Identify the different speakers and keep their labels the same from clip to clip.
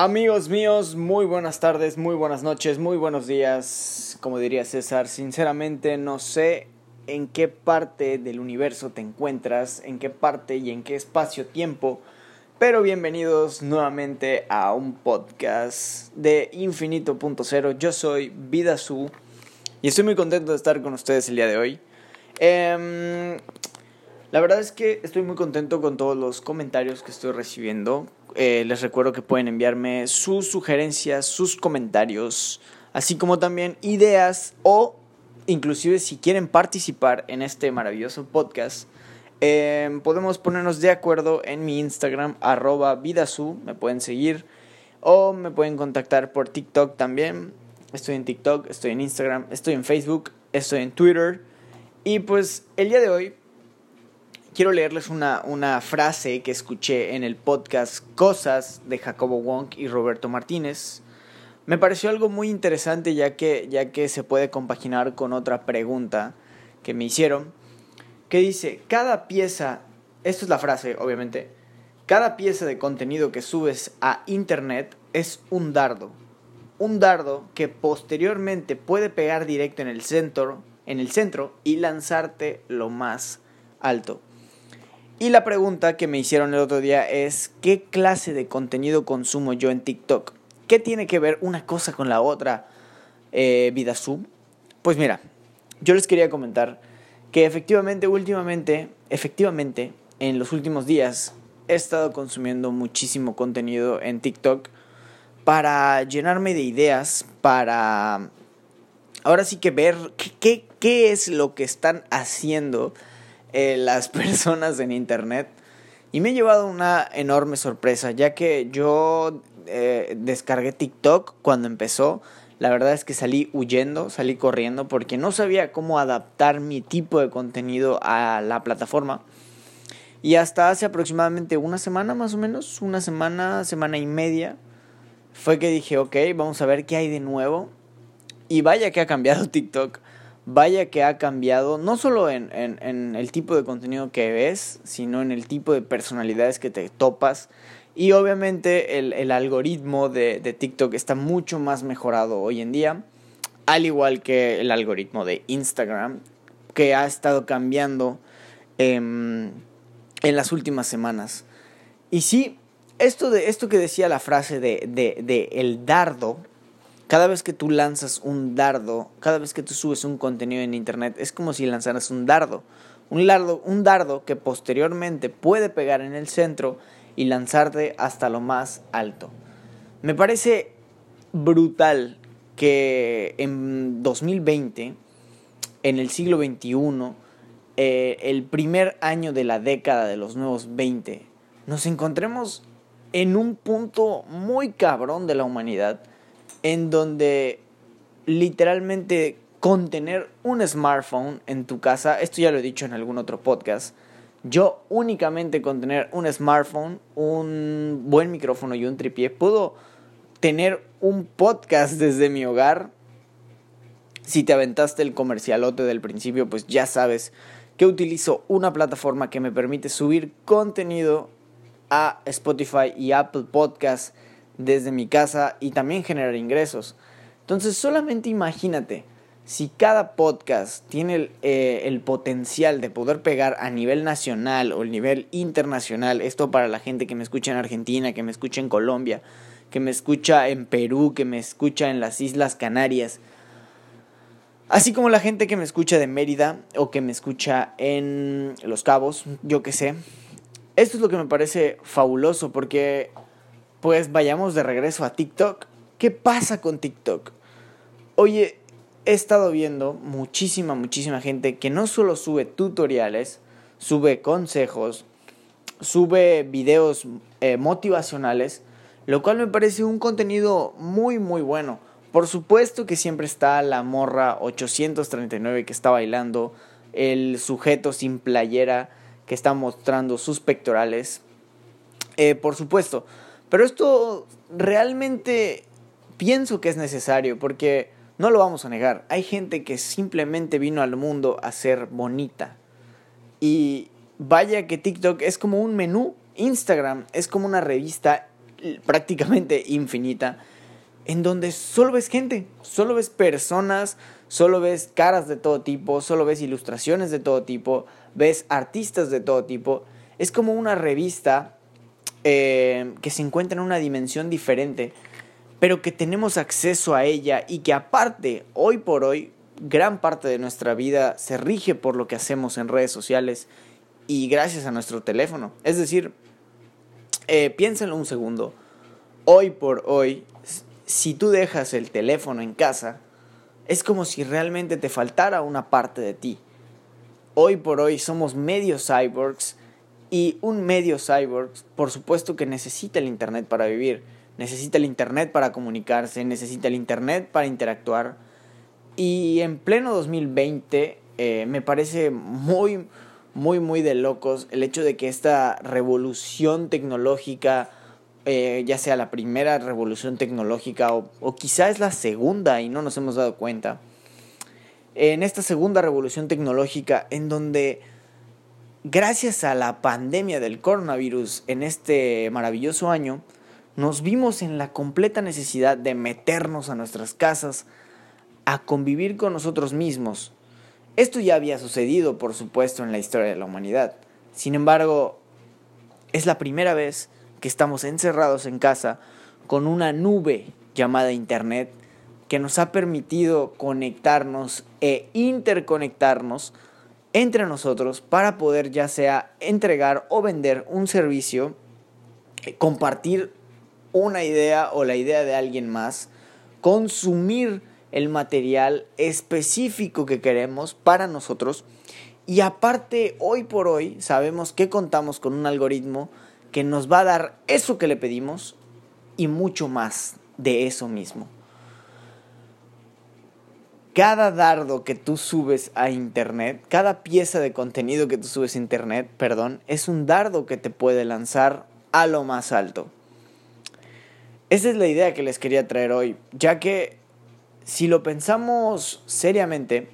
Speaker 1: Amigos míos, muy buenas tardes, muy buenas noches, muy buenos días. Como diría César, sinceramente no sé en qué parte del universo te encuentras, en qué parte y en qué espacio-tiempo, pero bienvenidos nuevamente a un podcast de Infinito.0. Yo soy Vidasu y estoy muy contento de estar con ustedes el día de hoy. Em, la verdad es que estoy muy contento con todos los comentarios que estoy recibiendo. Eh, les recuerdo que pueden enviarme sus sugerencias, sus comentarios, así como también ideas o inclusive si quieren participar en este maravilloso podcast. Em, podemos ponernos de acuerdo en mi Instagram, arroba vidasu, me pueden seguir o me pueden contactar por TikTok también. Estoy en TikTok, estoy en Instagram, estoy en Facebook, estoy en Twitter. Y pues el día de hoy quiero leerles una, una frase que escuché en el podcast Cosas de Jacobo Wong y Roberto Martínez. Me pareció algo muy interesante ya que, ya que se puede compaginar con otra pregunta que me hicieron, que dice, cada pieza, esto es la frase obviamente, cada pieza de contenido que subes a internet es un dardo. Un dardo que posteriormente puede pegar directo en el centro, en el centro y lanzarte lo más alto. Y la pregunta que me hicieron el otro día es, ¿qué clase de contenido consumo yo en TikTok? ¿Qué tiene que ver una cosa con la otra, eh, vida sub? Pues mira, yo les quería comentar que efectivamente, últimamente, efectivamente, en los últimos días he estado consumiendo muchísimo contenido en TikTok para llenarme de ideas, para ahora sí que ver qué, qué, qué es lo que están haciendo eh, las personas en internet. Y me he llevado una enorme sorpresa, ya que yo eh, descargué TikTok cuando empezó. La verdad es que salí huyendo, salí corriendo porque no sabía cómo adaptar mi tipo de contenido a la plataforma. Y hasta hace aproximadamente una semana más o menos, una semana, semana y media, fue que dije, ok, vamos a ver qué hay de nuevo. Y vaya que ha cambiado TikTok vaya que ha cambiado, no solo en, el tipo de contenido que ves, sino en el tipo de personalidades que te topas. Y obviamente el, algoritmo de, TikTok está mucho más mejorado hoy en día, al igual que el algoritmo de Instagram, que ha estado cambiando em, en las últimas semanas. Y sí, esto, de, esto que decía la frase de, de el dardo, cada vez que tú lanzas un dardo, cada vez que tú subes un contenido en internet, es como si lanzaras un dardo. Un dardo, un dardo que posteriormente puede pegar en el centro y lanzarte hasta lo más alto. Me parece brutal que en 2020, en el siglo XXI, eh, el primer año de la década de los nuevos 20, nos encontremos en un punto muy cabrón de la humanidad en donde literalmente con tener un smartphone en tu casa, esto ya lo he dicho en algún otro podcast, yo únicamente con tener un smartphone, un buen micrófono y un tripié, puedo tener un podcast desde mi hogar. Si te aventaste el comercialote del principio, pues ya sabes que utilizo una plataforma que me permite subir contenido a Spotify y Apple Podcasts desde mi casa y también generar ingresos. Entonces solamente imagínate, si cada podcast tiene eh, el, potencial de poder pegar a nivel nacional o a nivel internacional, esto para la gente que me escucha en Argentina, que me escucha en Colombia, que me escucha en Perú, que me escucha en las Islas Canarias, así como la gente que me escucha de Mérida o que me escucha en Los Cabos, yo que sé. Esto es lo que me parece fabuloso porque pues vayamos de regreso a TikTok. ¿Qué pasa con TikTok? Oye, he estado viendo muchísima, muchísima gente que no solo sube tutoriales, sube consejos, sube videos eh, motivacionales, lo cual me parece un contenido muy, muy bueno. Por supuesto que siempre está la morra 839 que está bailando, el sujeto sin playera que está mostrando sus pectorales. Eh, por supuesto, pero esto realmente pienso que es necesario porque no lo vamos a negar. Hay gente que simplemente vino al mundo a ser bonita. Y vaya que TikTok es como un menú. Instagram es como una revista prácticamente infinita, en donde solo ves gente, solo ves personas, solo ves caras de todo tipo, solo ves ilustraciones de todo tipo, ves artistas de todo tipo. Es como una revista eh, que se encuentra en una dimensión diferente, pero que tenemos acceso a ella y que aparte, hoy por hoy, gran parte de nuestra vida se rige por lo que hacemos en redes sociales y gracias a nuestro teléfono. Es decir, eh, piénsenlo un segundo. Hoy por hoy, si tú dejas el teléfono en casa, es como si realmente te faltara una parte de ti. Hoy por hoy somos medio cyborgs y un medio cyborg, por supuesto que necesita el Internet para vivir, necesita el Internet para comunicarse, necesita el Internet para interactuar. Y en pleno 2020 eh, me parece muy, muy, muy de locos el hecho de que esta revolución tecnológica eh, ya sea la primera revolución tecnológica o, o quizá es la segunda y no nos hemos dado cuenta. En esta segunda revolución tecnológica en donde gracias a la pandemia del coronavirus en este maravilloso año, nos vimos en la completa necesidad de meternos a nuestras casas, a convivir con nosotros mismos. Esto ya había sucedido, por supuesto, en la historia de la humanidad. Sin embargo, es la primera vez que estamos encerrados en casa con una nube llamada Internet que nos ha permitido conectarnos e interconectarnos entre nosotros para poder ya sea entregar o vender un servicio, eh, compartir una idea o la idea de alguien más, consumir el material específico que queremos para nosotros y aparte hoy por hoy sabemos que contamos con un algoritmo que nos va a dar eso que le pedimos y mucho más de eso mismo. Cada dardo que tú subes a internet, cada pieza de contenido que tú subes a internet, perdón, es un dardo que te puede lanzar a lo más alto. Esa es la idea que les quería traer hoy, ya que si lo pensamos seriamente,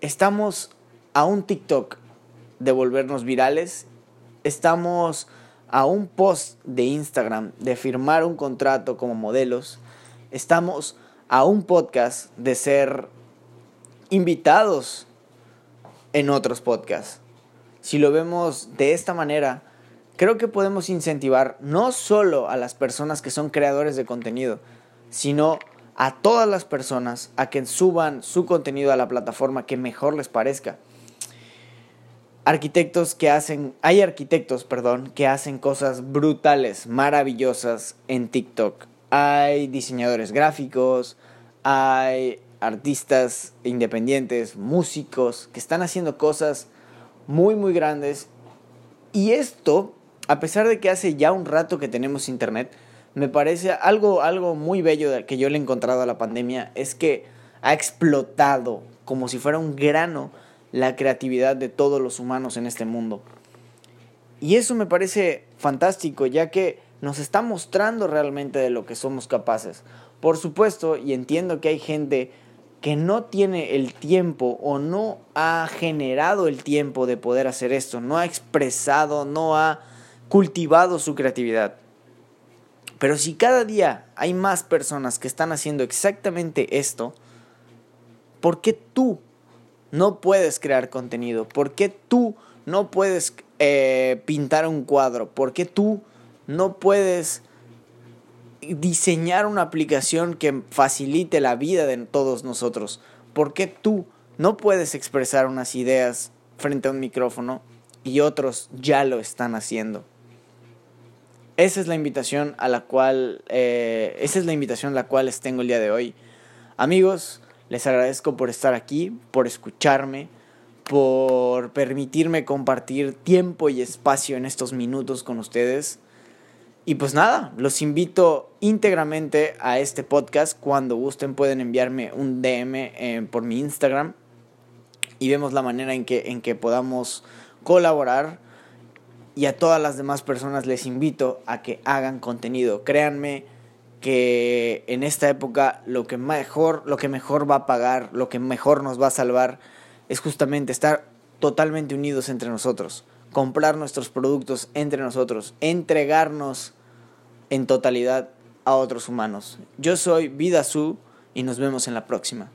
Speaker 1: estamos a un TikTok de volvernos virales. Estamos a un post de Instagram de firmar un contrato como modelos. Estamos a un podcast de ser invitados en otros podcasts. Si lo vemos de esta manera, creo que podemos incentivar no solo a las personas que son creadores de contenido, sino a todas las personas a que suban su contenido a la plataforma que mejor les parezca arquitectos que hacen, hay arquitectos, perdón, que hacen cosas brutales, maravillosas en TikTok. Hay diseñadores gráficos, hay artistas independientes, músicos que están haciendo cosas muy muy grandes y esto, a pesar de que hace ya un rato que tenemos internet, me parece algo algo muy bello que yo le he encontrado a la pandemia es que ha explotado como si fuera un grano la creatividad de todos los humanos en este mundo. Y eso me parece fantástico, ya que nos está mostrando realmente de lo que somos capaces. Por supuesto, y entiendo que hay gente que no tiene el tiempo o no ha generado el tiempo de poder hacer esto, no ha expresado, no ha cultivado su creatividad. Pero si cada día hay más personas que están haciendo exactamente esto, ¿por qué tú no puedes crear contenido? ¿Por qué tú no puedes eh, pintar un cuadro? ¿Por qué tú no puedes diseñar una aplicación que facilite la vida de todos nosotros? ¿Por qué tú no puedes expresar unas ideas frente a un micrófono y otros ya lo están haciendo? Esa es la invitación a la cual, eh, esa es la invitación la cual les tengo el día de hoy. Amigos, les agradezco por estar aquí, por escucharme, por permitirme compartir tiempo y espacio en estos minutos con ustedes. Y pues nada, los invito íntegramente a este podcast. Cuando gusten pueden enviarme un DM eh, por mi Instagram y vemos la manera en que, en que podamos colaborar. Y a todas las demás personas les invito a que hagan contenido. Créanme, que en esta época lo que mejor, lo que mejor va a pagar, lo que mejor nos va a salvar es justamente estar totalmente unidos entre nosotros, comprar nuestros productos entre nosotros, entregarnos en totalidad a otros humanos. Yo soy Vida Su y nos vemos en la próxima.